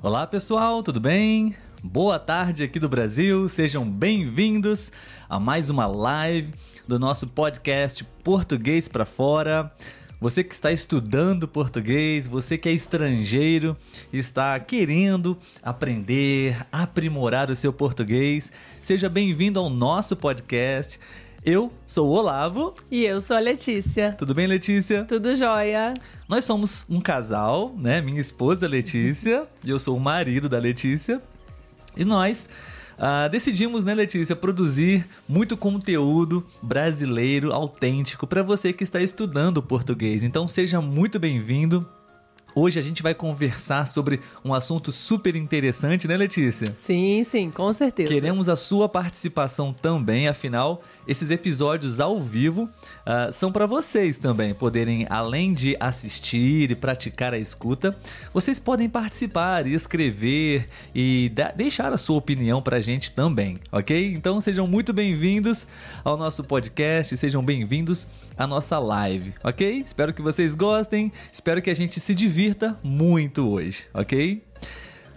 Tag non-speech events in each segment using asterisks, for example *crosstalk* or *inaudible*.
Olá pessoal, tudo bem? Boa tarde aqui do Brasil, sejam bem-vindos a mais uma live do nosso podcast Português para Fora. Você que está estudando português, você que é estrangeiro, está querendo aprender, aprimorar o seu português, seja bem-vindo ao nosso podcast. Eu sou o Olavo. E eu sou a Letícia. Tudo bem, Letícia? Tudo jóia. Nós somos um casal, né? Minha esposa, Letícia, *laughs* e eu sou o marido da Letícia. E nós uh, decidimos, né, Letícia, produzir muito conteúdo brasileiro, autêntico, para você que está estudando português. Então seja muito bem-vindo. Hoje a gente vai conversar sobre um assunto super interessante, né, Letícia? Sim, sim, com certeza. Queremos a sua participação também, afinal, esses episódios ao vivo uh, são para vocês também poderem, além de assistir e praticar a escuta, vocês podem participar e escrever e deixar a sua opinião para a gente também, ok? Então sejam muito bem-vindos ao nosso podcast, sejam bem-vindos à nossa live, ok? Espero que vocês gostem, espero que a gente se divirta muito hoje, ok?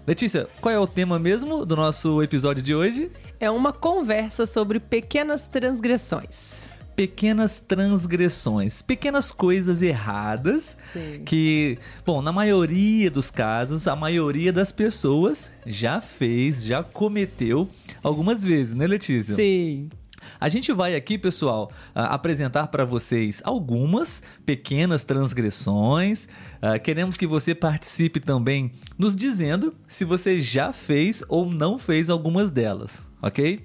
Letícia, qual é o tema mesmo do nosso episódio de hoje? É uma conversa sobre pequenas transgressões pequenas transgressões, pequenas coisas erradas Sim. que, bom, na maioria dos casos, a maioria das pessoas já fez, já cometeu algumas vezes, né, Letícia? Sim. A gente vai aqui, pessoal, uh, apresentar para vocês algumas pequenas transgressões. Uh, queremos que você participe também nos dizendo se você já fez ou não fez algumas delas, ok?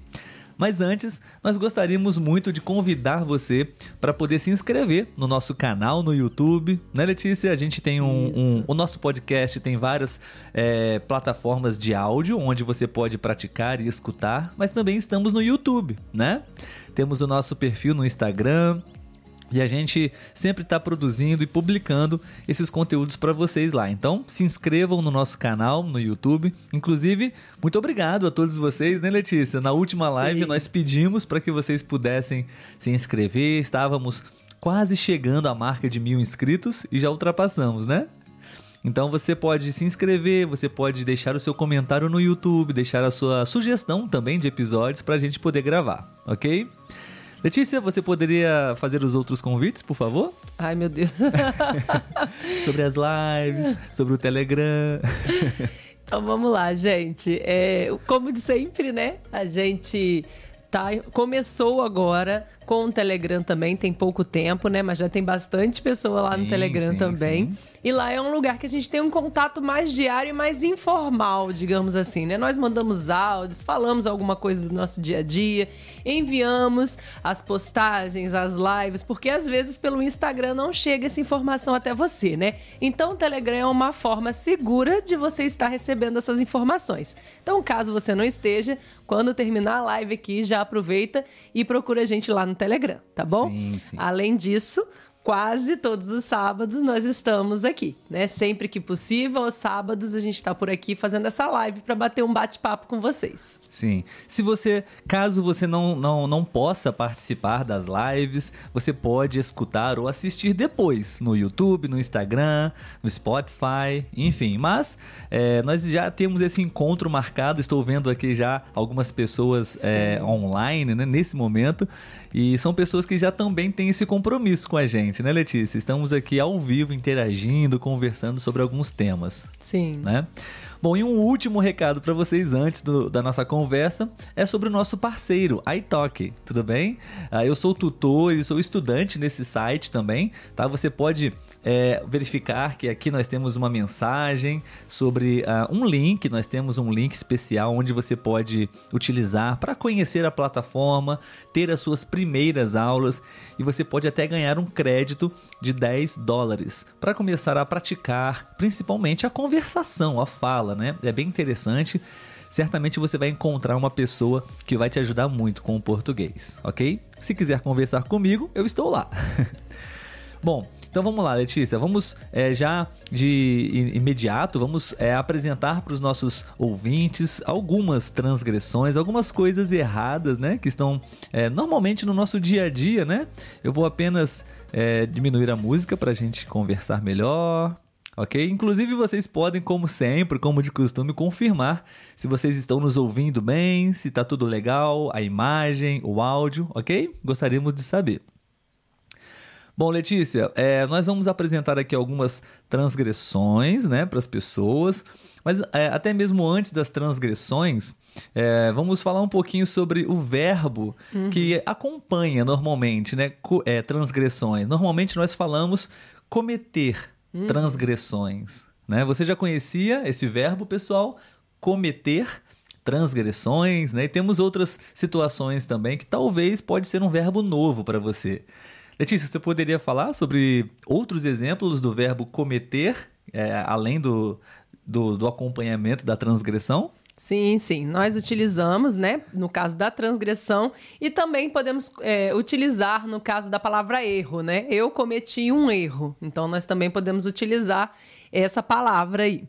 Mas antes, nós gostaríamos muito de convidar você para poder se inscrever no nosso canal no YouTube, né, Letícia? A gente tem um. um o nosso podcast tem várias é, plataformas de áudio onde você pode praticar e escutar, mas também estamos no YouTube, né? Temos o nosso perfil no Instagram, e a gente sempre está produzindo e publicando esses conteúdos para vocês lá. Então, se inscrevam no nosso canal no YouTube. Inclusive, muito obrigado a todos vocês, né, Letícia? Na última live Sim. nós pedimos para que vocês pudessem se inscrever. Estávamos quase chegando à marca de mil inscritos e já ultrapassamos, né? Então você pode se inscrever, você pode deixar o seu comentário no YouTube, deixar a sua sugestão também de episódios para a gente poder gravar, ok? Letícia, você poderia fazer os outros convites, por favor? Ai, meu Deus. *laughs* sobre as lives, sobre o Telegram. então vamos lá, gente. É, como de sempre, né? A gente tá, começou agora com o Telegram também, tem pouco tempo, né? Mas já tem bastante pessoa lá sim, no Telegram sim, também. Sim. E lá é um lugar que a gente tem um contato mais diário e mais informal, digamos assim, né? Nós mandamos áudios, falamos alguma coisa do nosso dia a dia, enviamos as postagens, as lives, porque às vezes pelo Instagram não chega essa informação até você, né? Então o Telegram é uma forma segura de você estar recebendo essas informações. Então, caso você não esteja, quando terminar a live aqui, já aproveita e procura a gente lá no Telegram, tá bom? Sim, sim. Além disso, quase todos os sábados nós estamos aqui, né? Sempre que possível, aos sábados a gente está por aqui fazendo essa live para bater um bate-papo com vocês. Sim. Se você, caso você não, não, não possa participar das lives, você pode escutar ou assistir depois no YouTube, no Instagram, no Spotify, enfim. Mas é, nós já temos esse encontro marcado. Estou vendo aqui já algumas pessoas é, online né, nesse momento. E são pessoas que já também têm esse compromisso com a gente, né, Letícia? Estamos aqui ao vivo interagindo, conversando sobre alguns temas. Sim. Né? Bom, e um último recado para vocês antes do, da nossa conversa é sobre o nosso parceiro, iTalk, tudo bem? Uh, eu sou tutor e sou estudante nesse site também, tá? Você pode é, verificar que aqui nós temos uma mensagem sobre uh, um link, nós temos um link especial onde você pode utilizar para conhecer a plataforma, ter as suas primeiras aulas e você pode até ganhar um crédito de 10 dólares para começar a praticar principalmente a conversação, a fala, né? É bem interessante certamente você vai encontrar uma pessoa que vai te ajudar muito com o português, ok? Se quiser conversar comigo, eu estou lá. *laughs* Bom, então vamos lá, Letícia. Vamos é, já de imediato, vamos é, apresentar para os nossos ouvintes algumas transgressões, algumas coisas erradas, né? Que estão é, normalmente no nosso dia a dia, né? Eu vou apenas é, diminuir a música para a gente conversar melhor. ok? Inclusive vocês podem, como sempre, como de costume, confirmar se vocês estão nos ouvindo bem, se está tudo legal, a imagem, o áudio, ok? Gostaríamos de saber. Bom, Letícia, é, nós vamos apresentar aqui algumas transgressões né, para as pessoas, mas é, até mesmo antes das transgressões, é, vamos falar um pouquinho sobre o verbo uhum. que acompanha normalmente né, é, transgressões. Normalmente nós falamos cometer uhum. transgressões. Né? Você já conhecia esse verbo, pessoal? Cometer transgressões, né? E temos outras situações também que talvez pode ser um verbo novo para você. Letícia, você poderia falar sobre outros exemplos do verbo cometer, é, além do, do, do acompanhamento da transgressão? Sim, sim. Nós utilizamos, né, no caso da transgressão, e também podemos é, utilizar no caso da palavra erro, né? Eu cometi um erro. Então, nós também podemos utilizar essa palavra aí.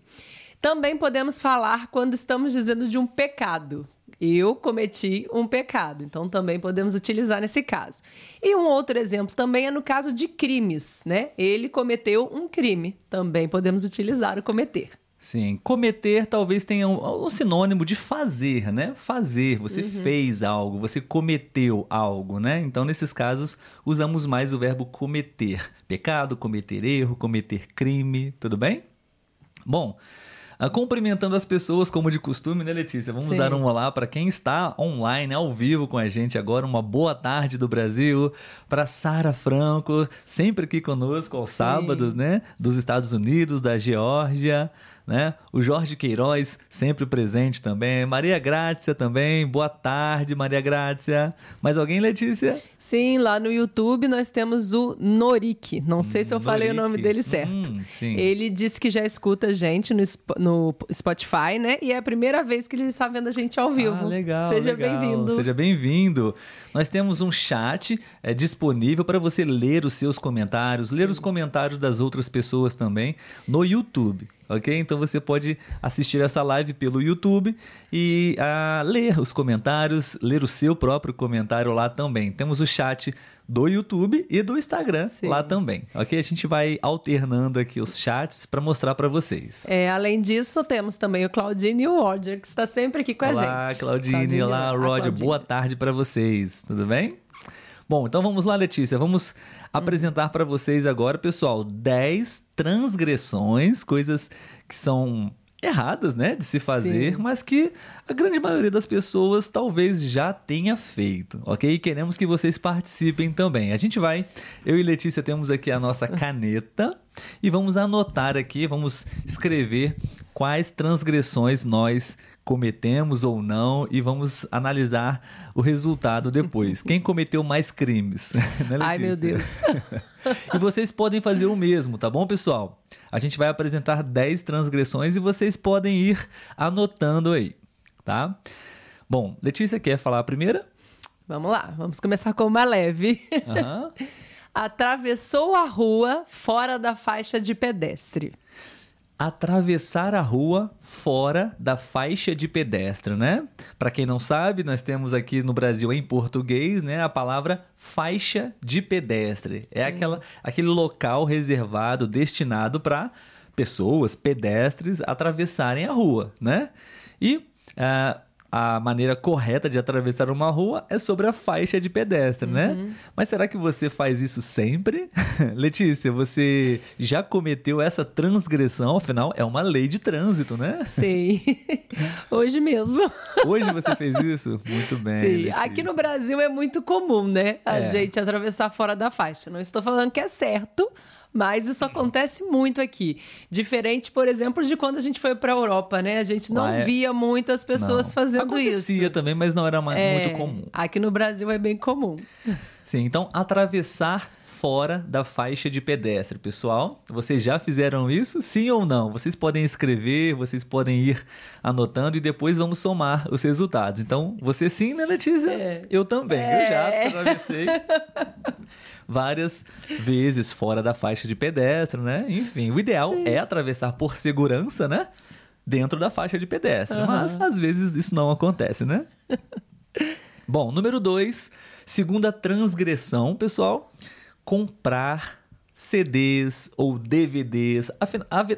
Também podemos falar quando estamos dizendo de um pecado eu cometi um pecado. Então também podemos utilizar nesse caso. E um outro exemplo também é no caso de crimes, né? Ele cometeu um crime. Também podemos utilizar o cometer. Sim, cometer talvez tenha um, um sinônimo de fazer, né? Fazer, você uhum. fez algo, você cometeu algo, né? Então, nesses casos, usamos mais o verbo cometer. Pecado, cometer erro, cometer crime, tudo bem? Bom, Uh, cumprimentando as pessoas como de costume, né, Letícia? Vamos Sim. dar um olá para quem está online, ao vivo com a gente agora. Uma boa tarde do Brasil. Para Sara Franco, sempre aqui conosco aos Sim. sábados, né? Dos Estados Unidos, da Geórgia né? O Jorge Queiroz, sempre presente também. Maria Grácia também. Boa tarde, Maria Grácia. Mais alguém, Letícia? Sim, lá no YouTube nós temos o Norik. Não sei se eu Norik. falei o nome dele certo. Hum, ele disse que já escuta a gente no, no Spotify, né? E é a primeira vez que ele está vendo a gente ao vivo. Ah, legal. Seja bem-vindo. Seja bem-vindo. Nós temos um chat é, disponível para você ler os seus comentários, ler os comentários das outras pessoas também no YouTube ok? Então você pode assistir essa live pelo YouTube e uh, ler os comentários, ler o seu próprio comentário lá também. Temos o chat do YouTube e do Instagram Sim. lá também, ok? A gente vai alternando aqui os chats para mostrar para vocês. É, além disso, temos também o Claudine e o Roger, que está sempre aqui com olá, a gente. Olá, Claudine, Claudine, olá, Roger, boa tarde para vocês, tudo bem? Bom, então vamos lá, Letícia, vamos apresentar para vocês agora, pessoal, 10 transgressões, coisas que são erradas, né, de se fazer, Sim. mas que a grande maioria das pessoas talvez já tenha feito, ok? E queremos que vocês participem também. A gente vai, eu e Letícia temos aqui a nossa *laughs* caneta e vamos anotar aqui, vamos escrever quais transgressões nós cometemos ou não e vamos analisar o resultado depois. Quem cometeu mais crimes? *laughs* né, Ai, meu Deus. *laughs* e vocês podem fazer o mesmo, tá bom, pessoal? A gente vai apresentar 10 transgressões e vocês podem ir anotando aí, tá? Bom, Letícia, quer falar a primeira? Vamos lá, vamos começar com uma leve. Uhum. *laughs* Atravessou a rua fora da faixa de pedestre atravessar a rua fora da faixa de pedestre, né? Para quem não sabe, nós temos aqui no Brasil em português, né, a palavra faixa de pedestre. É aquela, aquele local reservado, destinado para pessoas, pedestres atravessarem a rua, né? E uh, a maneira correta de atravessar uma rua é sobre a faixa de pedestre, né? uhum. né? Mas será que você faz isso sempre? *laughs* Letícia, você já cometeu essa transgressão? Afinal, é uma lei de trânsito, né? Sim. *laughs* Hoje mesmo. Hoje você fez isso? Muito bem. Sim. Letícia. Aqui no Brasil é muito comum, né? A é. gente atravessar fora da faixa. Não estou falando que é certo, mas isso acontece muito aqui. Diferente, por exemplo, de quando a gente foi para a Europa, né? A gente não é... via muitas pessoas não. fazendo Acontecia isso. Acontecia também, mas não era mais, é... muito comum. Aqui no Brasil é bem comum. Sim, então atravessar fora da faixa de pedestre, pessoal. Vocês já fizeram isso? Sim ou não? Vocês podem escrever, vocês podem ir anotando e depois vamos somar os resultados. Então, você sim, né, Letícia? É. Eu também. É. Eu já atravessei *laughs* várias vezes fora da faixa de pedestre, né? Enfim, o ideal sim. é atravessar por segurança, né? Dentro da faixa de pedestre. Uhum. Mas às vezes isso não acontece, né? *laughs* Bom, número dois, segunda transgressão, pessoal comprar CDs ou DVDs.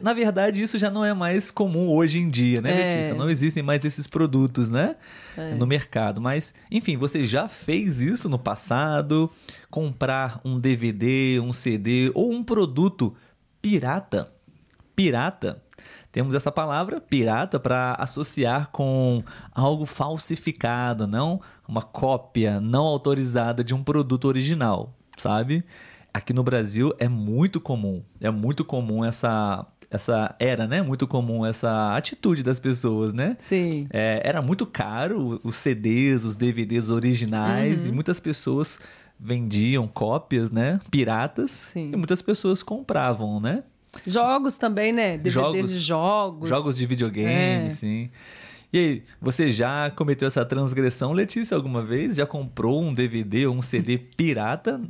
Na verdade, isso já não é mais comum hoje em dia, né, é. Letícia? Não existem mais esses produtos, né? É. No mercado. Mas, enfim, você já fez isso no passado? Comprar um DVD, um CD ou um produto pirata? Pirata? Temos essa palavra pirata para associar com algo falsificado, não uma cópia não autorizada de um produto original, sabe? Aqui no Brasil é muito comum. É muito comum essa essa era, né? Muito comum essa atitude das pessoas, né? Sim. É, era muito caro os CDs, os DVDs originais uhum. e muitas pessoas vendiam cópias, né? Piratas. Sim. E muitas pessoas compravam, né? Jogos também, né? DVDs jogos, de jogos. Jogos de videogame, é. sim. E aí, você já cometeu essa transgressão, Letícia, alguma vez? Já comprou um DVD ou um CD pirata?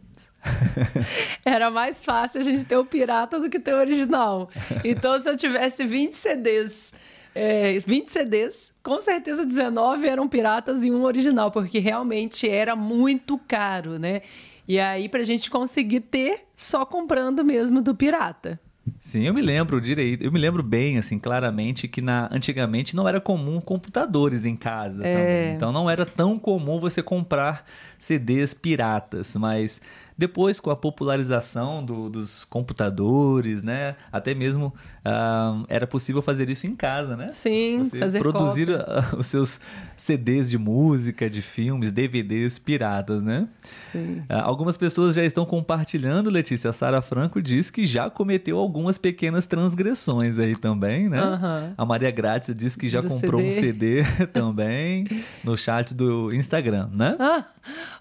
*laughs* Era mais fácil a gente ter o pirata do que ter o original. Então, se eu tivesse 20 CDs, é, 20 CDs, com certeza 19 eram piratas e um original, porque realmente era muito caro, né? E aí, pra gente conseguir ter, só comprando mesmo do pirata. Sim, eu me lembro direito, eu me lembro bem, assim, claramente que na, antigamente não era comum computadores em casa é. Então não era tão comum você comprar CDs piratas, mas depois, com a popularização do, dos computadores, né? Até mesmo uh, era possível fazer isso em casa, né? Sim, Você fazer produzir cópia. *laughs* os seus CDs de música, de filmes, DVDs piratas, né? Sim. Uh, algumas pessoas já estão compartilhando, Letícia. A Sara Franco diz que já cometeu algumas pequenas transgressões aí também, né? Uhum. A Maria Grátis diz que já do comprou CD. um CD *laughs* também no chat do Instagram, né? Ah,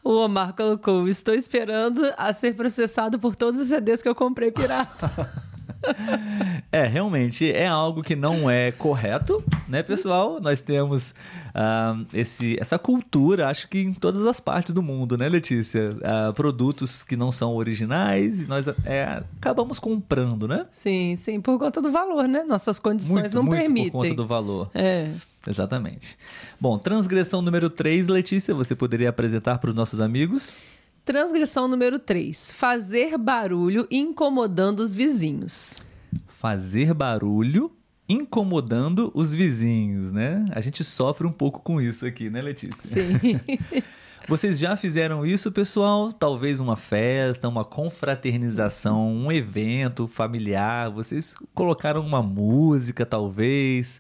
o Omar colocou: Estou esperando a ser processado por todos os CDs que eu comprei pirata. *laughs* é, realmente é algo que não é correto, né, pessoal? Nós temos uh, esse, essa cultura, acho que em todas as partes do mundo, né, Letícia? Uh, produtos que não são originais e nós é, acabamos comprando, né? Sim, sim, por conta do valor, né? Nossas condições muito, não muito permitem. Por conta do valor. É. Exatamente. Bom, transgressão número 3, Letícia, você poderia apresentar para os nossos amigos? Transgressão número 3: fazer barulho incomodando os vizinhos. Fazer barulho incomodando os vizinhos, né? A gente sofre um pouco com isso aqui, né, Letícia? Sim. *laughs* Vocês já fizeram isso, pessoal? Talvez uma festa, uma confraternização, um evento familiar. Vocês colocaram uma música, talvez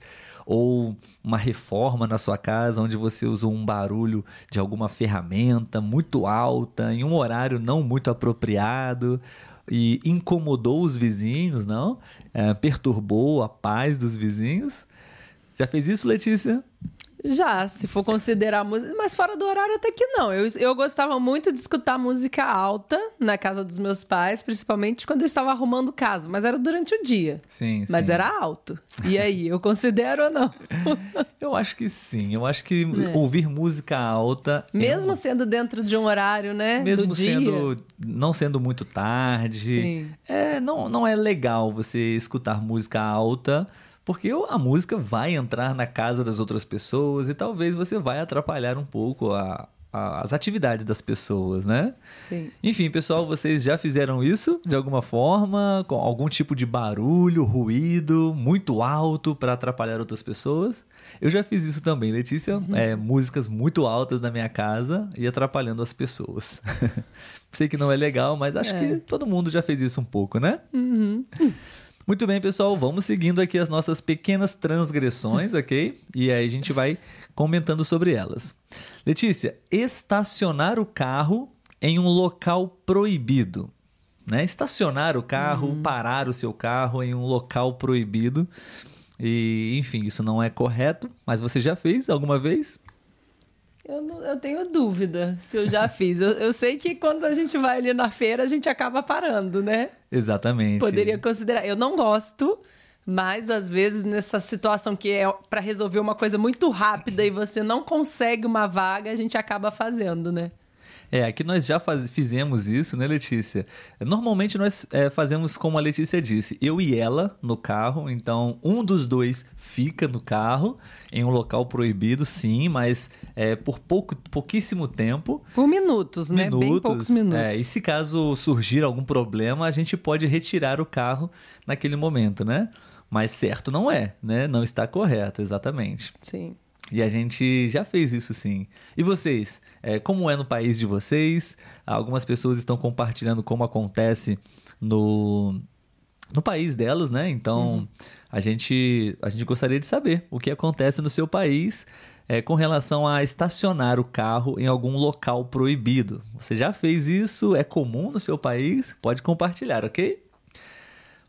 ou uma reforma na sua casa onde você usou um barulho de alguma ferramenta muito alta em um horário não muito apropriado e incomodou os vizinhos, não? É, perturbou a paz dos vizinhos. Já fez isso, Letícia? Já, se for considerar música. Mas fora do horário, até que não. Eu, eu gostava muito de escutar música alta na casa dos meus pais, principalmente quando eu estava arrumando casa. Mas era durante o dia. Sim, Mas sim. era alto. E aí, eu considero ou não? *laughs* eu acho que sim. Eu acho que é. ouvir música alta. Mesmo é um... sendo dentro de um horário, né? Mesmo do sendo. Dia. Não sendo muito tarde. Sim. É, não, não é legal você escutar música alta porque a música vai entrar na casa das outras pessoas e talvez você vai atrapalhar um pouco a, a, as atividades das pessoas, né? Sim. Enfim, pessoal, vocês já fizeram isso de alguma forma, com algum tipo de barulho, ruído muito alto para atrapalhar outras pessoas? Eu já fiz isso também, Letícia. Uhum. É, músicas muito altas na minha casa e atrapalhando as pessoas. *laughs* Sei que não é legal, mas acho é. que todo mundo já fez isso um pouco, né? Uhum. Muito bem, pessoal, vamos seguindo aqui as nossas pequenas transgressões, ok? E aí a gente vai comentando sobre elas. Letícia, estacionar o carro em um local proibido. Né? Estacionar o carro, uhum. parar o seu carro em um local proibido. E, enfim, isso não é correto, mas você já fez alguma vez? Eu, não, eu tenho dúvida se eu já fiz. Eu, eu, sei que quando a gente vai ali na feira, a gente acaba parando, né? Exatamente. Poderia considerar. Eu não gosto, mas às vezes nessa situação que é para resolver uma coisa muito rápida e você não consegue uma vaga, a gente acaba fazendo, né? É, aqui nós já faz, fizemos isso, né, Letícia? Normalmente nós é, fazemos como a Letícia disse, eu e ela no carro, então um dos dois fica no carro em um local proibido, sim, mas é, por pouco, pouquíssimo tempo. Por minutos, né? Minutos, Bem poucos minutos. É, e se caso surgir algum problema, a gente pode retirar o carro naquele momento, né? Mas certo não é, né? Não está correto, exatamente. Sim. E a gente já fez isso sim. E vocês? É, como é no país de vocês? Algumas pessoas estão compartilhando como acontece no, no país delas, né? Então uhum. a, gente, a gente gostaria de saber o que acontece no seu país é, com relação a estacionar o carro em algum local proibido. Você já fez isso? É comum no seu país? Pode compartilhar, ok?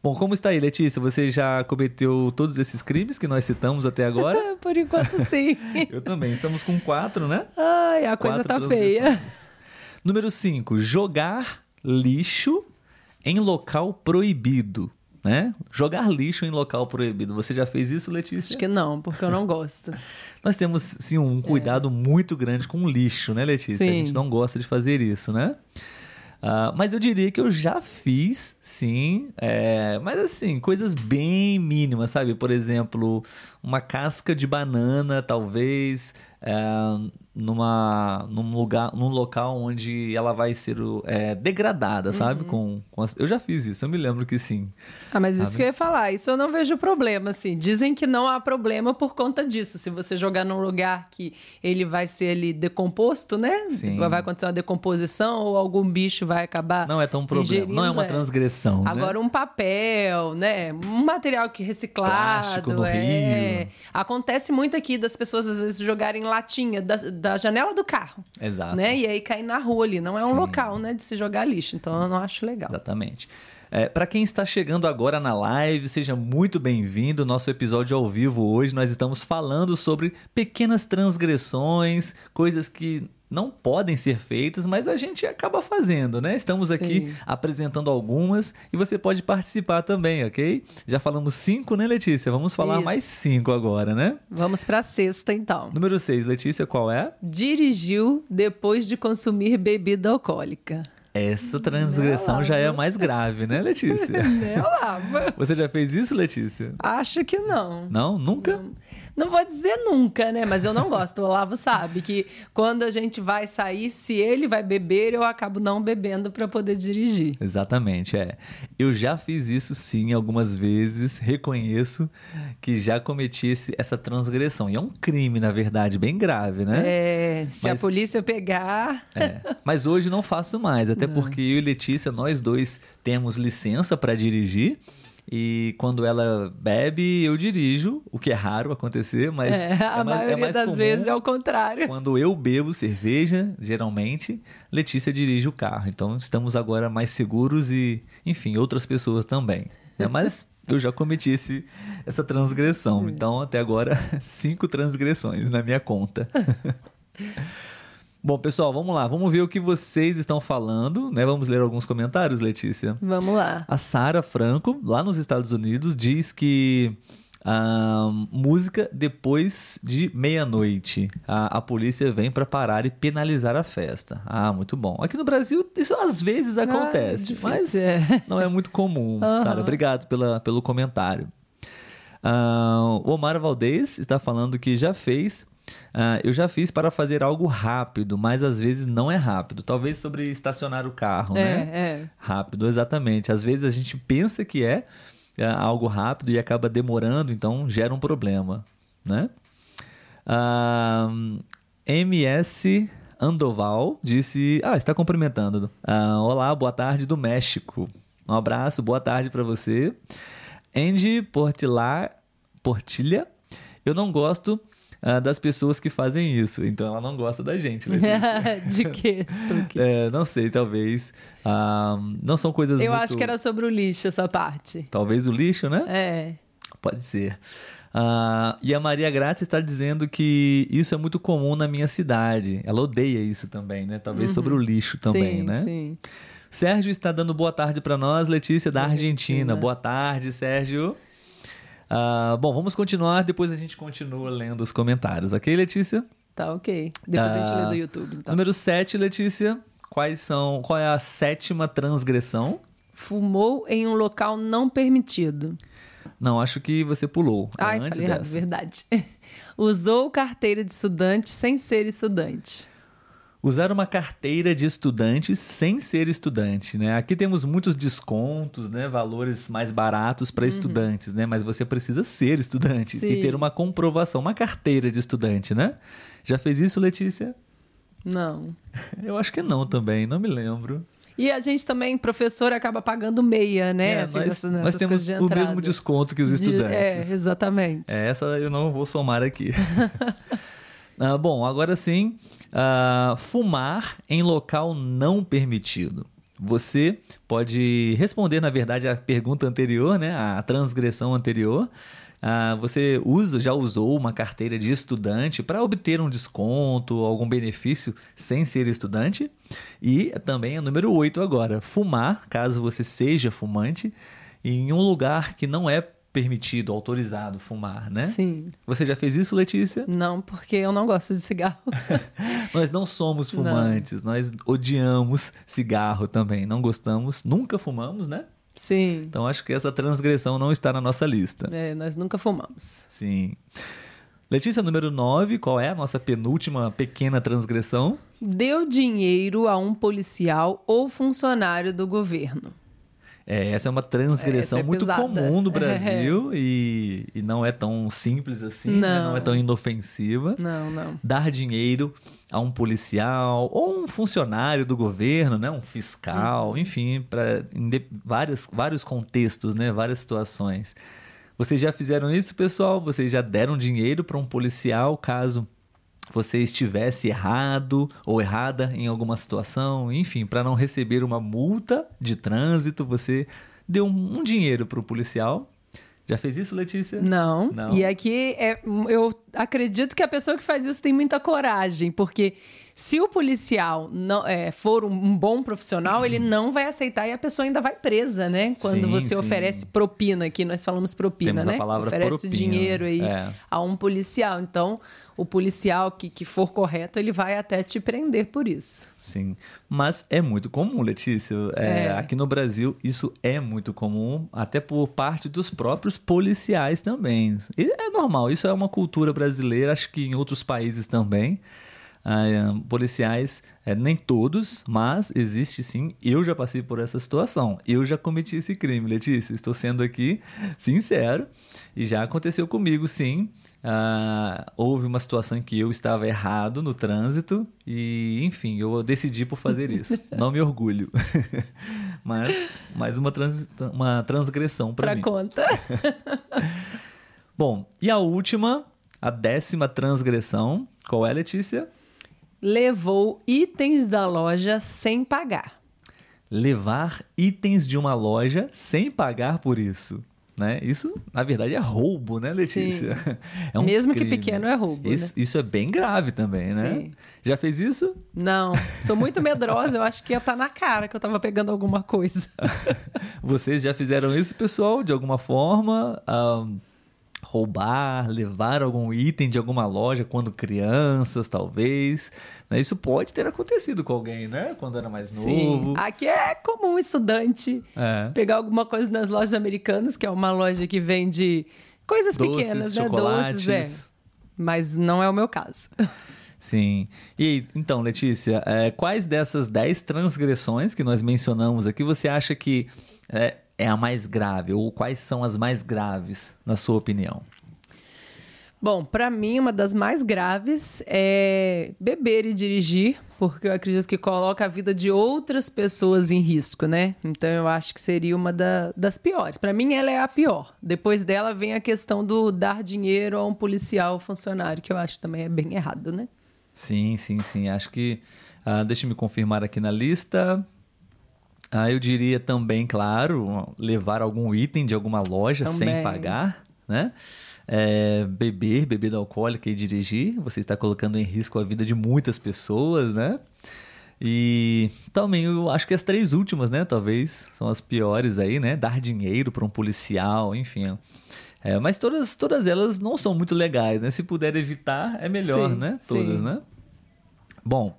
Bom, como está aí, Letícia? Você já cometeu todos esses crimes que nós citamos até agora? *laughs* Por enquanto, sim. *laughs* Eu também. Estamos com quatro, né? Ai, a coisa quatro tá feia. Número cinco, jogar lixo em local proibido. Né? Jogar lixo em local proibido. Você já fez isso, Letícia? Acho que não, porque eu não gosto. *laughs* Nós temos, sim, um cuidado é. muito grande com o lixo, né, Letícia? Sim. A gente não gosta de fazer isso, né? Uh, mas eu diria que eu já fiz, sim. É, mas assim, coisas bem mínimas, sabe? Por exemplo, uma casca de banana, talvez. É, numa, num lugar, num local onde ela vai ser é, degradada, sabe? Uhum. Com, com as... Eu já fiz isso, eu me lembro que sim. Ah, mas sabe? isso que eu ia falar, isso eu não vejo problema, assim. Dizem que não há problema por conta disso. Se você jogar num lugar que ele vai ser ali decomposto, né? Sim. Vai acontecer uma decomposição ou algum bicho vai acabar. Não é tão problema, não é uma é. transgressão. Né? Agora, um papel, né? Um material que reciclado. Plástico no é... rio. Acontece muito aqui das pessoas às vezes jogarem latinha da, da janela do carro. Exato. Né? E aí cair na rua ali. Não é um Sim. local, né, de se jogar lixo. Então eu não acho legal. Exatamente. É, para quem está chegando agora na live, seja muito bem-vindo. Nosso episódio ao vivo hoje, nós estamos falando sobre pequenas transgressões, coisas que não podem ser feitas, mas a gente acaba fazendo, né? Estamos aqui Sim. apresentando algumas e você pode participar também, ok? Já falamos cinco, né, Letícia? Vamos falar Isso. mais cinco agora, né? Vamos para a sexta, então. Número seis, Letícia, qual é? Dirigiu depois de consumir bebida alcoólica. Essa transgressão já é mais grave, né, Letícia? *laughs* lava. Você já fez isso, Letícia? Acho que não. Não? Nunca? Não. Não vou dizer nunca, né? Mas eu não gosto. O Olavo sabe que quando a gente vai sair, se ele vai beber, eu acabo não bebendo para poder dirigir. Exatamente, é. Eu já fiz isso sim algumas vezes, reconheço que já cometi essa transgressão. E é um crime, na verdade, bem grave, né? É, se Mas, a polícia pegar. É. Mas hoje não faço mais, até não. porque eu e Letícia, nós dois temos licença para dirigir. E quando ela bebe, eu dirijo, o que é raro acontecer, mas. É, a é mais, é maioria é das vezes é o contrário. Quando eu bebo cerveja, geralmente, Letícia dirige o carro. Então estamos agora mais seguros e, enfim, outras pessoas também. Né? Mas eu já cometi esse, essa transgressão. Então, até agora, *laughs* cinco transgressões na minha conta. *laughs* *laughs* Bom, pessoal, vamos lá. Vamos ver o que vocês estão falando, né? Vamos ler alguns comentários, Letícia. Vamos lá. A Sara Franco, lá nos Estados Unidos, diz que a música depois de meia-noite. A, a, polícia vem para parar e penalizar a festa. Ah, muito bom. Aqui no Brasil, isso às vezes ah, acontece, ah, mas é. *laughs* não é muito comum. Uhum. Sara, obrigado pela, pelo comentário. Uh, o Omar Valdez está falando que já fez Uh, eu já fiz para fazer algo rápido, mas às vezes não é rápido. Talvez sobre estacionar o carro, é, né? É. Rápido, exatamente. Às vezes a gente pensa que é uh, algo rápido e acaba demorando, então gera um problema, né? Uh, ah, MS Andoval disse: Ah, está cumprimentando. Uh, Olá, boa tarde do México. Um abraço, boa tarde para você. Andy Portilá, Portilha. Eu não gosto uh, das pessoas que fazem isso. Então ela não gosta da gente. *laughs* De quê? *laughs* É, não sei, talvez. Uh, não são coisas Eu muito... acho que era sobre o lixo essa parte. Talvez o lixo, né? É. Pode ser. Uh, e a Maria Grátis está dizendo que isso é muito comum na minha cidade. Ela odeia isso também, né? Talvez uhum. sobre o lixo também, sim, né? Sim. Sérgio está dando boa tarde para nós, Letícia da Argentina. Argentina. Boa tarde, Sérgio. Uh, bom, vamos continuar, depois a gente continua lendo os comentários, ok, Letícia? Tá ok. Depois uh, a gente lê do ah, YouTube. Então. Número 7, Letícia. quais são. Qual é a sétima transgressão? Fumou em um local não permitido. Não, acho que você pulou. É Ai, antes falei errado, verdade. *laughs* Usou carteira de estudante sem ser estudante. Usar uma carteira de estudante sem ser estudante, né? Aqui temos muitos descontos, né? Valores mais baratos para estudantes, né? Mas você precisa ser estudante e Uhum. Sim. ter uma comprovação, uma carteira de estudante, né? Já fez isso, Letícia? Não. *laughs* Eu acho que não também, não me lembro. E a gente também, professor, acaba pagando meia, né? É, assim, nós, nessas- nós temos de o mesmo desconto que os De- estudantes. É, exatamente. É, essa eu não vou somar aqui. *laughs* Ah, bom, agora sim, ah, fumar em local não permitido. Você pode responder, na verdade, a pergunta anterior, né? A transgressão anterior. Ah, você usa, já usou uma carteira de estudante para obter um desconto, algum benefício sem ser estudante. E também é número 8 agora, fumar, caso você seja fumante, em um lugar que não é permitido, autorizado fumar, né? Sim. Você já fez isso, Letícia? Não, porque eu não gosto de cigarro. *laughs* Nós não somos fumantes, nós odiamos cigarro também, não gostamos, nunca fumamos, né? Sim. Então acho que essa transgressão não está na nossa lista. É, nós nunca fumamos. Sim. Letícia, número 9, qual é a nossa penúltima pequena transgressão? Deu dinheiro a um policial ou funcionário do governo. É, essa é uma transgressão Essa é muito pesada. comum no *laughs* Brasil e, e não é tão simples assim, né? Não. não é tão inofensiva. Não, não. dar dinheiro a um policial ou um funcionário do governo, né, um fiscal, enfim, para vários, vários contextos, né, várias situações. Vocês já fizeram isso, pessoal? Vocês já deram dinheiro para um policial caso você estivesse errado ou errada em alguma situação, enfim, para não receber uma multa de trânsito, você deu um, um dinheiro para o policial. Já fez isso, Letícia? Não. Não. E aqui é, eu acredito que a pessoa que faz isso tem muita coragem, porque se o policial não é, for um, um bom profissional, ele não vai aceitar e a pessoa ainda vai presa, né? Quando Sim, você sim. oferece propina, aqui nós falamos propina, Temos a né? palavra oferece propina, dinheiro aí é. a um policial. Então, o policial que, que for correto, ele vai até te prender por isso. Sim, mas é muito comum, Letícia. É, É. Aqui no Brasil, isso é muito comum, até por parte dos próprios policiais também. E é normal, isso é uma cultura brasileira, acho que em outros países também. Ah, é, policiais, é, nem todos, mas existe sim. Eu já passei por essa situação. Eu já cometi esse crime, Letícia. Estou sendo aqui sincero. E já aconteceu comigo, sim. Ah, houve uma situação em que eu estava errado no trânsito e, enfim, eu decidi por fazer isso. *laughs* Não me orgulho. *laughs* mas, mais uma, trans- uma transgressão para mim. conta. *laughs* Bom, e a última, a décima transgressão, qual é, Letícia? Levou itens da loja sem pagar. Levar itens de uma loja sem pagar por isso. Né? Isso, na verdade, é roubo, né, Letícia? *laughs* É um Mesmo que crime. pequeno, é roubo, Isso, isso é bem grave também, né? Sim. Já fez isso? Não, sou muito *laughs* medrosa, eu acho que ia estar na cara que eu tava pegando alguma coisa. *laughs* Vocês já fizeram isso, pessoal, de alguma forma? Ahn, roubar, levar algum item de alguma loja quando crianças, talvez. né? Isso pode ter acontecido com alguém, né? Quando era mais novo. Aqui é comum estudante É. pegar alguma coisa nas lojas americanas, que é uma loja que vende coisas Doces, pequenas, né? chocolates. Doces, é. Mas não é o meu caso. Sim. E então, Letícia, é, quais dessas 10 transgressões que nós mencionamos aqui você acha que é, é a mais grave? Ou quais são as mais graves, na sua opinião? Bom, pra mim, uma das mais graves é beber e dirigir, porque eu acredito que coloca a vida de outras pessoas em risco, né? Então eu acho que seria uma da- das piores. Pra mim, ela é a pior. Depois dela vem a questão do dar dinheiro a um policial funcionário, que eu acho também é bem errado, né? Sim, sim, sim. Acho que. ah, deixa eu me confirmar aqui na lista. Ah, eu diria também, claro, levar algum item de alguma loja sem Também. pagar, né? É, beber bebida alcoólica e dirigir, você está colocando em risco a vida de muitas pessoas, né? E também eu acho que as três últimas, né? Talvez são as piores aí, né? Dar dinheiro para um policial, enfim. É, mas todas, todas elas não são muito legais, né? Se puder evitar, é melhor, Sim, né? Todas, sim. né? Bom,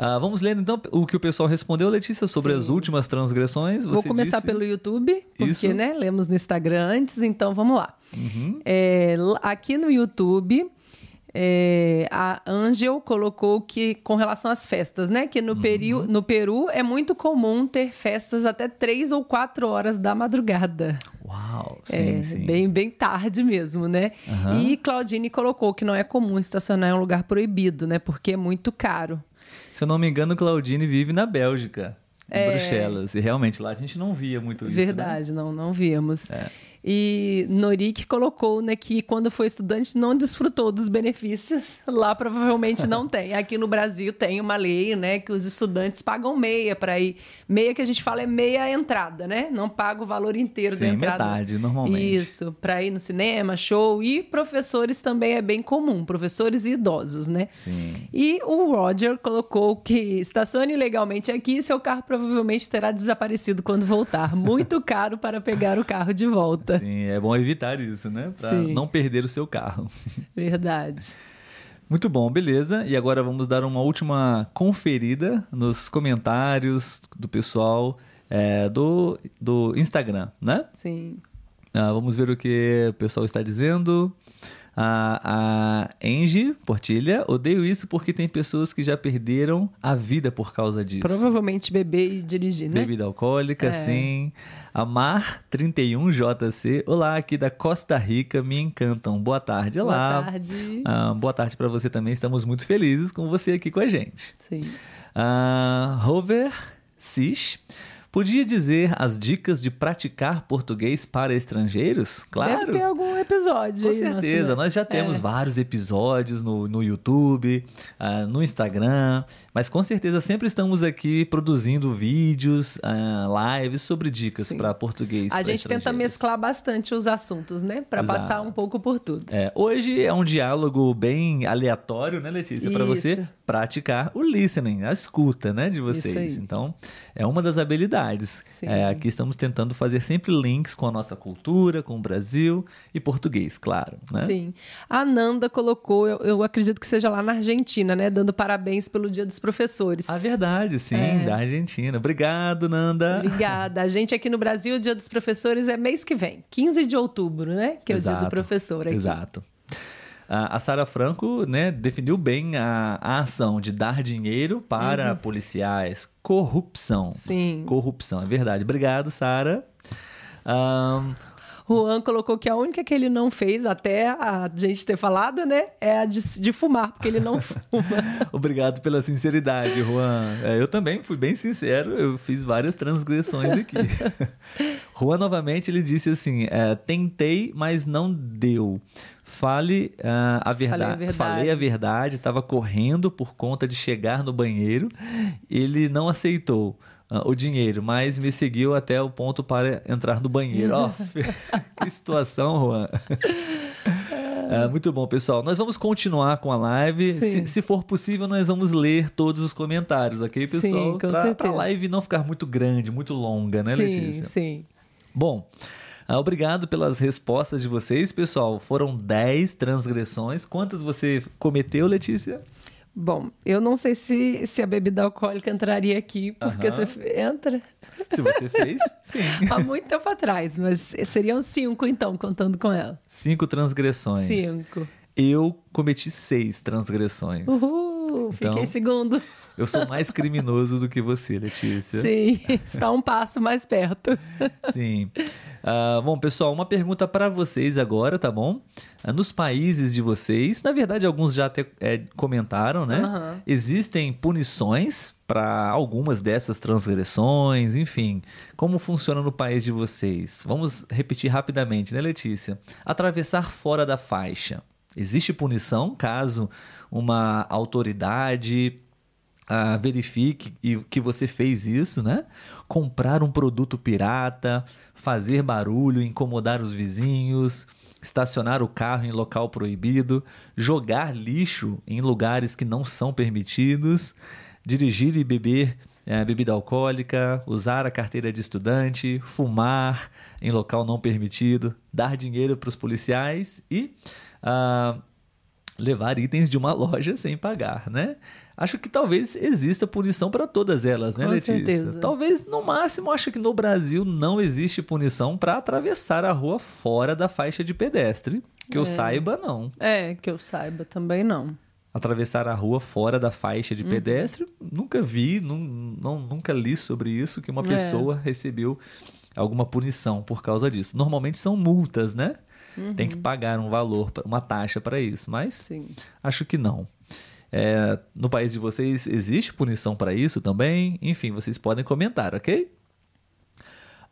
Uh, vamos ler então o que o pessoal respondeu, Letícia, sobre Sim. as últimas transgressões. Você Vou começar disse... pelo YouTube, porque Isso. né, lemos no Instagram antes, então vamos lá. Uhum. É, aqui no YouTube, é, a Angel colocou que, com relação às festas, né? Que no, uhum. Peru, no Peru é muito comum ter festas até três ou quatro horas da madrugada. Uau, sim, é, sim. Bem, bem tarde mesmo, né? Uhum. E Claudine colocou que não é comum estacionar em um lugar proibido, né? Porque é muito caro. Se eu não me engano, Claudine vive na Bélgica, em é... Bruxelas. E realmente lá a gente não via muito isso. Né? Verdade, né? não, não víamos. É. E Norik colocou né, que quando foi estudante não desfrutou dos benefícios. *laughs* Lá provavelmente não tem. Aqui no Brasil tem uma lei, né, que os estudantes pagam meia para ir. Meia que a gente fala é meia entrada, né? Não paga o valor inteiro Sim, da entrada. metade, normalmente. Isso, para ir no cinema, show. E professores também é bem comum, professores e idosos, né? Sim. E o Roger colocou que estacione legalmente aqui e seu carro provavelmente terá desaparecido quando voltar. Muito caro para pegar o carro de volta. Sim, é bom evitar isso, né? Para não perder o seu carro. *laughs* Verdade. Muito bom, beleza. E agora vamos dar uma última conferida nos comentários do pessoal é, do, do Instagram, né? Sim. Ah, vamos ver o que o pessoal está dizendo. A, a Angie Portilha, odeio isso porque tem pessoas que já perderam a vida por causa disso. Provavelmente beber e dirigir, né? Bebida alcoólica, é. sim. A Mar 31JC, olá, aqui da Costa Rica, me encantam. Boa tarde, olá. Boa tarde. Ah, boa tarde para você também, estamos muito felizes com você aqui com a gente. Sim. Ah, Rover Cis. Podia dizer as dicas de praticar português para estrangeiros? Claro. Deve ter algum episódio. Com certeza. Nós já temos é. vários episódios no, no YouTube, uh, no Instagram. Mas com certeza sempre estamos aqui produzindo vídeos, uh, lives sobre dicas para português. A gente tenta mesclar bastante os assuntos, né? Para passar um pouco por tudo. É, hoje é um diálogo bem aleatório, né, Letícia? Para você praticar o listening, a escuta, né, de vocês. Então, é uma das habilidades. É, aqui estamos tentando fazer sempre links com a nossa cultura, com o Brasil e português, claro. Né? Sim. A Nanda colocou, eu, eu acredito que seja lá na Argentina, né? Dando parabéns pelo Dia dos Professores. A verdade, sim, é. da Argentina. Obrigado, Nanda. Obrigada. A gente aqui no Brasil, o Dia dos Professores é mês que vem, 15 de outubro, né? Que é Exato. o Dia do Professor aqui. Exato a Sara Franco né, definiu bem a, a, ação de dar dinheiro para uhum. policiais. Corrupção. Sim. Corrupção, é verdade. Obrigado, Sara. Um, Juan colocou que a única que ele não fez, até a gente ter falado, né? É a de, de fumar, porque ele não *laughs* fuma. *laughs* Obrigado pela sinceridade, Juan. É, eu também fui bem sincero, eu fiz várias transgressões aqui. *laughs* Juan, novamente, ele disse assim: é, tentei, mas não deu. Fale uh, a, verdade. Falei a verdade. Falei a verdade, estava correndo por conta de chegar no banheiro. Ele não aceitou o dinheiro, mas me seguiu até o ponto para entrar no banheiro. oh, *laughs* *laughs* que situação, Juan. É, muito bom, pessoal. Nós vamos continuar com a live. Se, se, for possível, nós vamos ler todos os comentários, ok, pessoal? Para a live não ficar muito grande, muito longa, né, sim, Letícia? Sim. Bom. Uh, obrigado pelas respostas de vocês, pessoal. Foram 10 transgressões. Quantas você cometeu, Letícia? Bom, eu não sei se, se a bebida alcoólica entraria aqui, porque você entra. Se você fez, *laughs* sim. Há muito tempo atrás, mas seriam cinco, então, contando com ela. Cinco transgressões. Cinco. Eu cometi seis transgressões. Uhul, então, fiquei segundo. Eu sou mais criminoso do que você, Letícia. Sim, está um passo mais perto. Sim. Uh, bom, pessoal, uma pergunta para vocês agora, tá bom? Uh, nos países de vocês, na verdade, alguns já até é, comentaram, né? Uhum. Existem punições para algumas dessas transgressões, enfim. Como funciona no país de vocês? Vamos repetir rapidamente, né, Letícia? Atravessar fora da faixa. Existe punição caso uma autoridade verifique que você fez isso, né? Comprar um produto pirata, fazer barulho, incomodar os vizinhos, estacionar o carro em local proibido, jogar lixo em lugares que não são permitidos, dirigir e beber é, bebida alcoólica, usar a carteira de estudante, fumar em local não permitido, dar dinheiro para os policiais e uh, levar itens de uma loja sem pagar, né? Acho que talvez exista punição para todas elas, né, Com Letícia? certeza. Talvez, no máximo, acho que no Brasil não existe punição para atravessar a rua fora da faixa de pedestre. Que eu É. saiba, não. É, que eu saiba também não. Atravessar a rua fora da faixa Uhum. de pedestre, nunca vi, nun- não, nunca li sobre isso, que uma É. pessoa recebeu alguma punição por causa disso. Normalmente são multas, né? Tem que pagar um valor, uma taxa para isso, mas Sim. Acho que não. É, no país de vocês existe punição para isso também? Enfim, vocês podem comentar, ok?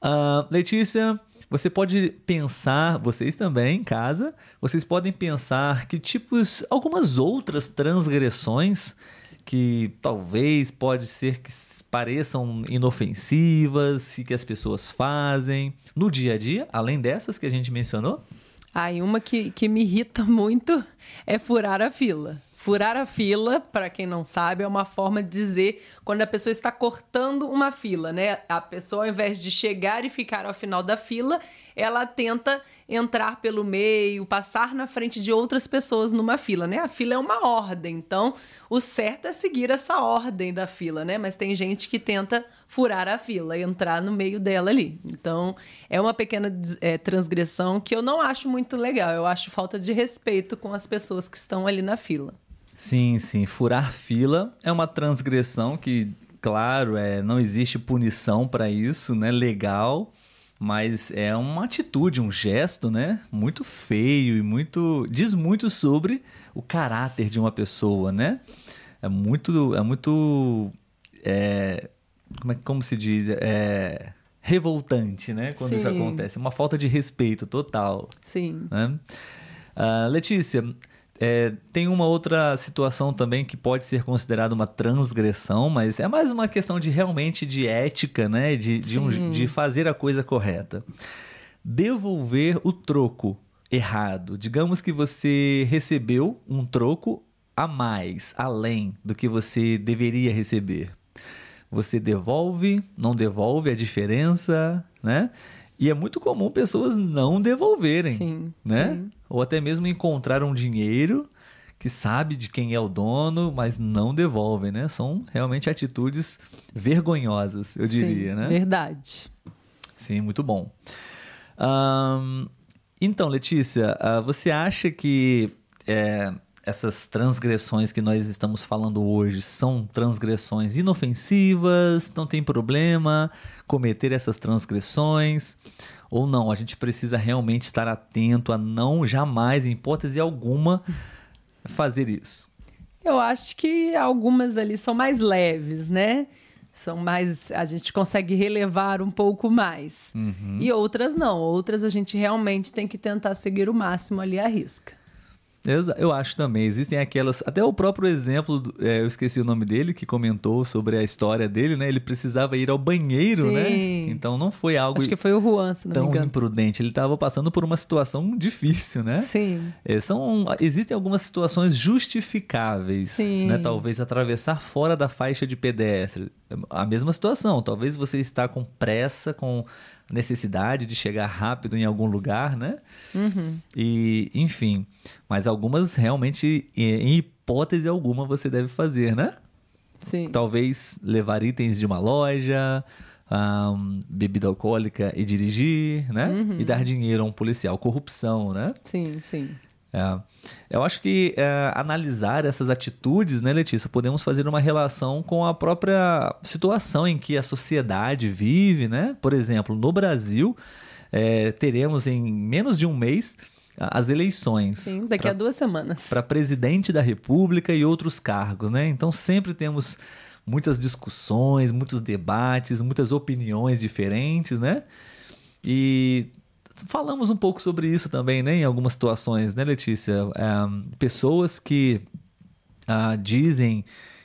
Ah, Letícia, você pode pensar, vocês também em casa, vocês podem pensar que tipos, algumas outras transgressões que talvez pode ser que pareçam inofensivas e que as pessoas fazem no dia a dia, além dessas que a gente mencionou? Ah, e uma que, que me irrita muito é furar a fila. Furar a fila, para quem não sabe, é uma forma de dizer quando a pessoa está cortando uma fila, né? A pessoa, ao invés de chegar e ficar ao final da fila, ela tenta entrar pelo meio, passar na frente de outras pessoas numa fila, né? A fila é uma ordem, então o certo é seguir essa ordem da fila, né? Mas tem gente que tenta furar a fila entrar no meio dela ali. Então é uma pequena é, transgressão que eu não acho muito legal. Eu acho falta de respeito com as pessoas que estão ali na fila. Sim, sim. Furar fila é uma transgressão que, claro, é, não existe punição para isso, né? Legal, mas é uma atitude, um gesto, né? Muito feio e muito diz muito sobre o caráter de uma pessoa, né? É muito, é muito, é, como, é, como se diz, é revoltante, né? Quando isso Sim. acontece, uma falta de respeito total Sim. né? Ah, Letícia, é, tem uma outra situação também que pode ser considerada uma transgressão, mas é mais uma questão de realmente de ética, né? De, de, um- de fazer a coisa correta. Devolver o troco errado. Digamos que você recebeu um troco a mais, além do que você deveria receber. Você devolve, não devolve a diferença, né? E é muito comum pessoas não devolverem, Sim, né? sim. Ou até mesmo encontrar um dinheiro que sabe de quem é o dono, mas não devolvem, né? São realmente atitudes vergonhosas, eu diria, Sim, né? Verdade. Sim, muito bom. Ahn, então, Letícia, ah, você acha que é, essas transgressões que nós estamos falando hoje são transgressões inofensivas? Não tem problema cometer essas transgressões? Ou não? A gente precisa realmente estar atento a não jamais, em hipótese alguma, fazer isso. Eu acho que algumas ali são mais leves, né? São mais. A gente consegue relevar um pouco mais. Uhum. E outras não. Outras a gente realmente tem que tentar seguir o máximo ali à risca. Eu acho também. Existem aquelas. Até o próprio exemplo, é, eu esqueci o nome dele, que comentou sobre a história dele, né? Ele precisava ir ao banheiro, né? Sim. Então não foi algo Acho que foi o Juan, se não me tão engano. imprudente. Ele estava passando por uma situação difícil, né? Sim. É, são, existem algumas situações justificáveis, Sim. né? Talvez atravessar fora da faixa de pedestre. A mesma situação. Talvez você está com pressa, com necessidade de chegar rápido em algum lugar, né? Uhum. E, enfim. Mas algumas realmente, em hipótese alguma, você deve fazer, né? Sim. Talvez levar itens de uma loja, ahn, bebida alcoólica e dirigir, né? Uhum. E dar dinheiro a um policial. Corrupção, né? Sim, sim. É. Eu acho que é, analisar essas atitudes, né, Letícia, podemos fazer uma relação com a própria situação em que a sociedade vive, né? Por exemplo, no Brasil, é, teremos em menos de um mês as eleições Sim, daqui a duas semanas. para presidente da República e outros cargos, né? Então sempre temos muitas discussões, muitos debates, muitas opiniões diferentes, né? E falamos um pouco sobre isso também, né? Em algumas situações, né, Letícia? É, pessoas que ah, dizem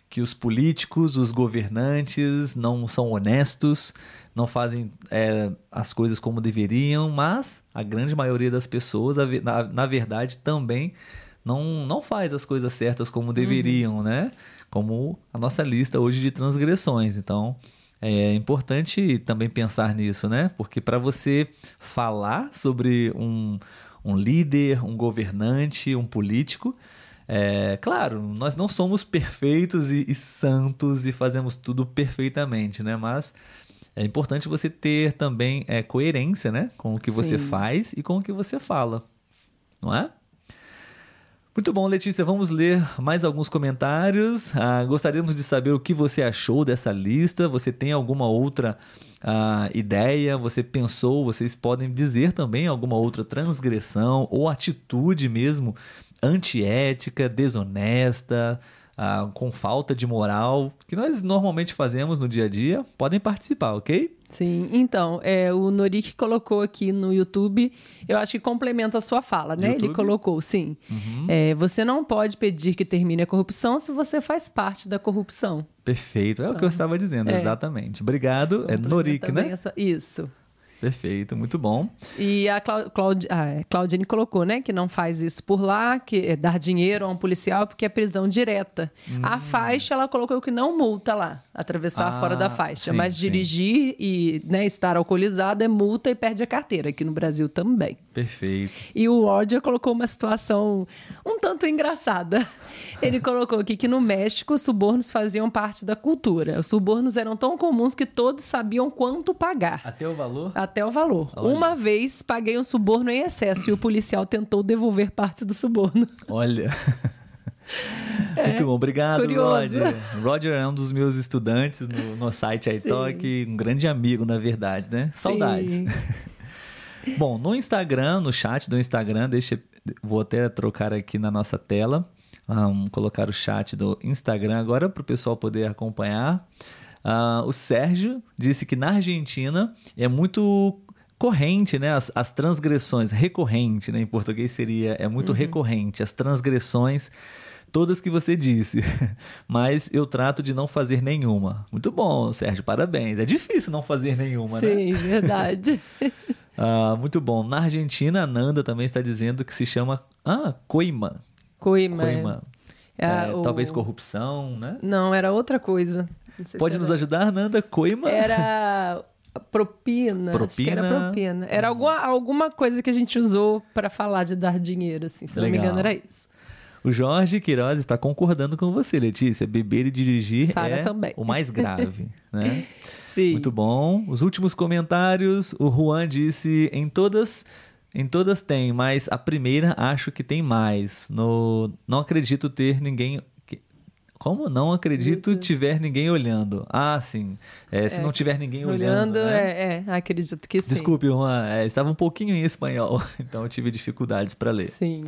que os políticos, os governantes não são honestos, não fazem é, as coisas como deveriam, mas a grande maioria das pessoas, na, na verdade, também não, não faz as coisas certas como deveriam, né? Como a nossa lista hoje de transgressões. Então, é importante também pensar nisso, né? Porque para você falar sobre um, um líder, um governante, um político, É, claro, nós não somos perfeitos e, e santos e fazemos tudo perfeitamente, né? Mas é importante você ter também é, coerência, né? Com o que você Sim. faz e com o que você fala, não é? Muito bom, Letícia. Vamos ler mais alguns comentários. Ah, gostaríamos de saber o que você achou dessa lista. Você tem alguma outra ah, ideia? Você pensou? Vocês podem dizer também alguma outra transgressão ou atitude mesmo antiética, desonesta, ah, com falta de moral, que nós normalmente fazemos no dia a dia. Podem participar, ok? Sim, então, é, o Norik colocou aqui no YouTube, eu acho que complementa a sua fala, né? Ele YouTube? colocou, sim. É, você não pode pedir que termine a corrupção se você faz parte da corrupção. Perfeito. É o que eu estava dizendo, é. exatamente. Obrigado. É Norik, né? a sua- Isso. Perfeito, muito bom. E a Clau- Claudi- ah, é, Claudine colocou, né, que não faz isso por lá, que é dar dinheiro a um policial porque é prisão direta. A faixa, ela colocou que não multa lá, atravessar. Ah, fora da faixa. sim, mas sim. dirigir e né, estar alcoolizado é multa e perde a carteira, aqui no Brasil também. Perfeito. E o Roger colocou uma situação um tanto engraçada. *laughs* Ele colocou aqui que no México os subornos faziam parte da cultura. Os subornos eram tão comuns que todos sabiam quanto pagar. Até o valor? Até o valor. Olha. Uma vez paguei um suborno em excesso e o policial tentou devolver parte do suborno. Olha. *laughs* *laughs* Muito bom, obrigado, É. curioso. Roger. Roger é um dos meus estudantes no, no site iTalk, um grande amigo, na verdade, né? Saudades. Sim. *laughs* Bom, no Instagram, no chat do Instagram, deixa, vou até trocar aqui na nossa tela, Vamos colocar o chat do Instagram agora para o pessoal poder acompanhar. Ah, o Sérgio disse que na Argentina é muito corrente, né? As, as transgressões, recorrente, né? Em português seria, é muito recorrente, as transgressões todas que você disse, *laughs* mas eu trato de não fazer nenhuma. Muito bom, Sérgio, parabéns. É difícil não fazer nenhuma, né? Sim, verdade. *laughs* Ah, muito bom. Na Argentina, a Nanda também está dizendo que se chama ah, coima. Coima. Coima. É, É, o- Talvez corrupção, né? Não, era outra coisa. Pode nos era... ajudar, Nanda? Coima? Era propina. Que era Propina. propina. Era alguma, alguma coisa que a gente usou para falar de dar dinheiro, assim. Se eu não me Legal. engano, era isso. O Jorge Queiroz está concordando com você, Letícia. Beber e dirigir Sara é também. o mais grave, *laughs* né? Sim. Muito bom. Os últimos comentários, o Juan disse em todas em todas tem, mas a primeira acho que tem mais. No não acredito ter ninguém como não acredito tiver ninguém olhando? Ah, sim. É, se não tiver ninguém olhando. Olhando, né? é, é, acredito que sim. Desculpe, Juan, é, estava um pouquinho em espanhol, *laughs* então eu tive dificuldades para ler. Sim.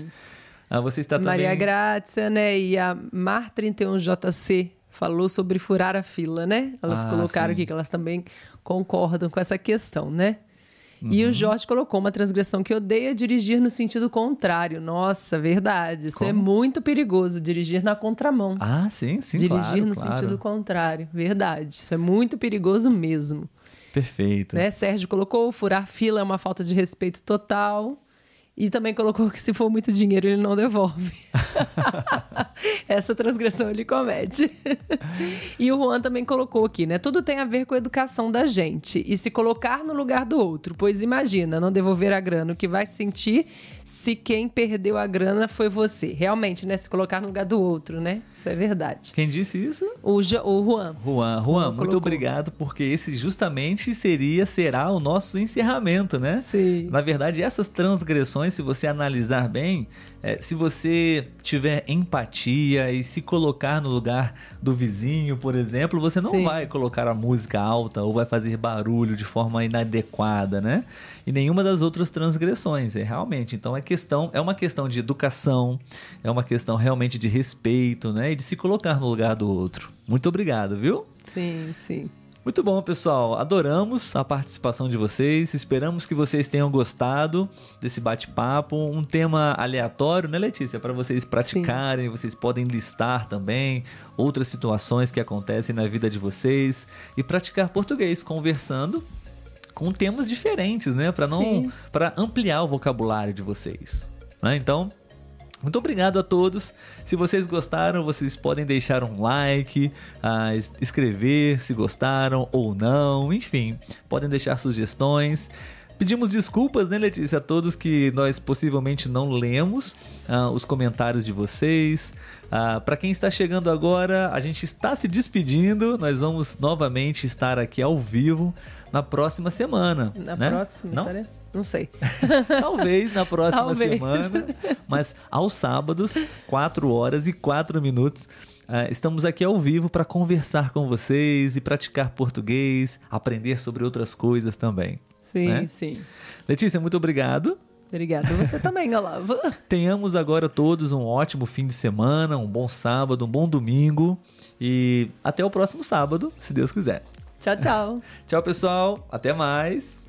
Ah, você está Maria também. Grácia, né? E a Mar31JC falou sobre furar a fila, né? Elas Ah, colocaram sim. aqui que elas também concordam com essa questão, né? E Uhum. o Jorge colocou uma transgressão que odeia dirigir no sentido contrário. Nossa, verdade. Isso é Como? muito perigoso, dirigir na contramão. Ah, sim, sim, dirigir claro, no claro. sentido contrário. Verdade. Isso é muito perigoso mesmo. Perfeito. Né? Sérgio colocou, furar fila é uma falta de respeito total. E também colocou que se for muito dinheiro, ele não devolve. *laughs* Essa transgressão ele comete. e o Juan também colocou aqui, né? Tudo tem a ver com a educação da gente. E se colocar no lugar do outro. Pois imagina, não devolver a grana. O que vai sentir se quem perdeu a grana foi você. Realmente, né? Se colocar no lugar do outro, né? Isso é verdade. Quem disse isso? O, Jo- o Juan. Juan, Juan, muito colocou. obrigado, porque esse justamente seria, será o nosso encerramento, né? Sim. Na verdade, essas transgressões, se você analisar bem, é, se você tiver empatia e se colocar no lugar do vizinho, por exemplo, você não Sim. vai colocar a música alta ou vai fazer barulho de forma inadequada, né? E nenhuma das outras transgressões, é realmente. Então é questão, é uma questão de educação, é uma questão realmente de respeito, né? E de se colocar no lugar do outro. Muito obrigado, viu? Sim, sim. Muito bom, pessoal. Adoramos a participação de vocês. Esperamos que vocês tenham gostado desse bate-papo. Um tema aleatório, né, Letícia? Para vocês praticarem. Vocês podem listar também outras situações que acontecem na vida de vocês e praticar português conversando com temas diferentes, né? Para não, Sim. para ampliar o vocabulário de vocês. né? Então, muito obrigado a todos. Se vocês gostaram, vocês podem deixar um like, ah, es- escrever se gostaram ou não, enfim, podem deixar sugestões. Pedimos desculpas, né, Letícia, a todos que nós possivelmente não lemos uh, os comentários de vocês. Uh, Para quem está chegando agora, a gente está se despedindo. Nós vamos novamente estar aqui ao vivo na próxima semana. Na né? próxima, não? História? Não sei. *laughs* Talvez na próxima Talvez. semana. Mas aos sábados, 4 horas e 4 minutos. Uh, estamos aqui ao vivo para conversar com vocês e praticar português, aprender sobre outras coisas também. Sim, né? sim. Letícia, muito obrigado. Obrigada. Você também, Olavo. *laughs* Tenhamos agora todos um ótimo fim de semana, um bom sábado, um bom domingo e até o próximo sábado, se Deus quiser. Tchau, tchau. *laughs* Tchau, pessoal. Até mais.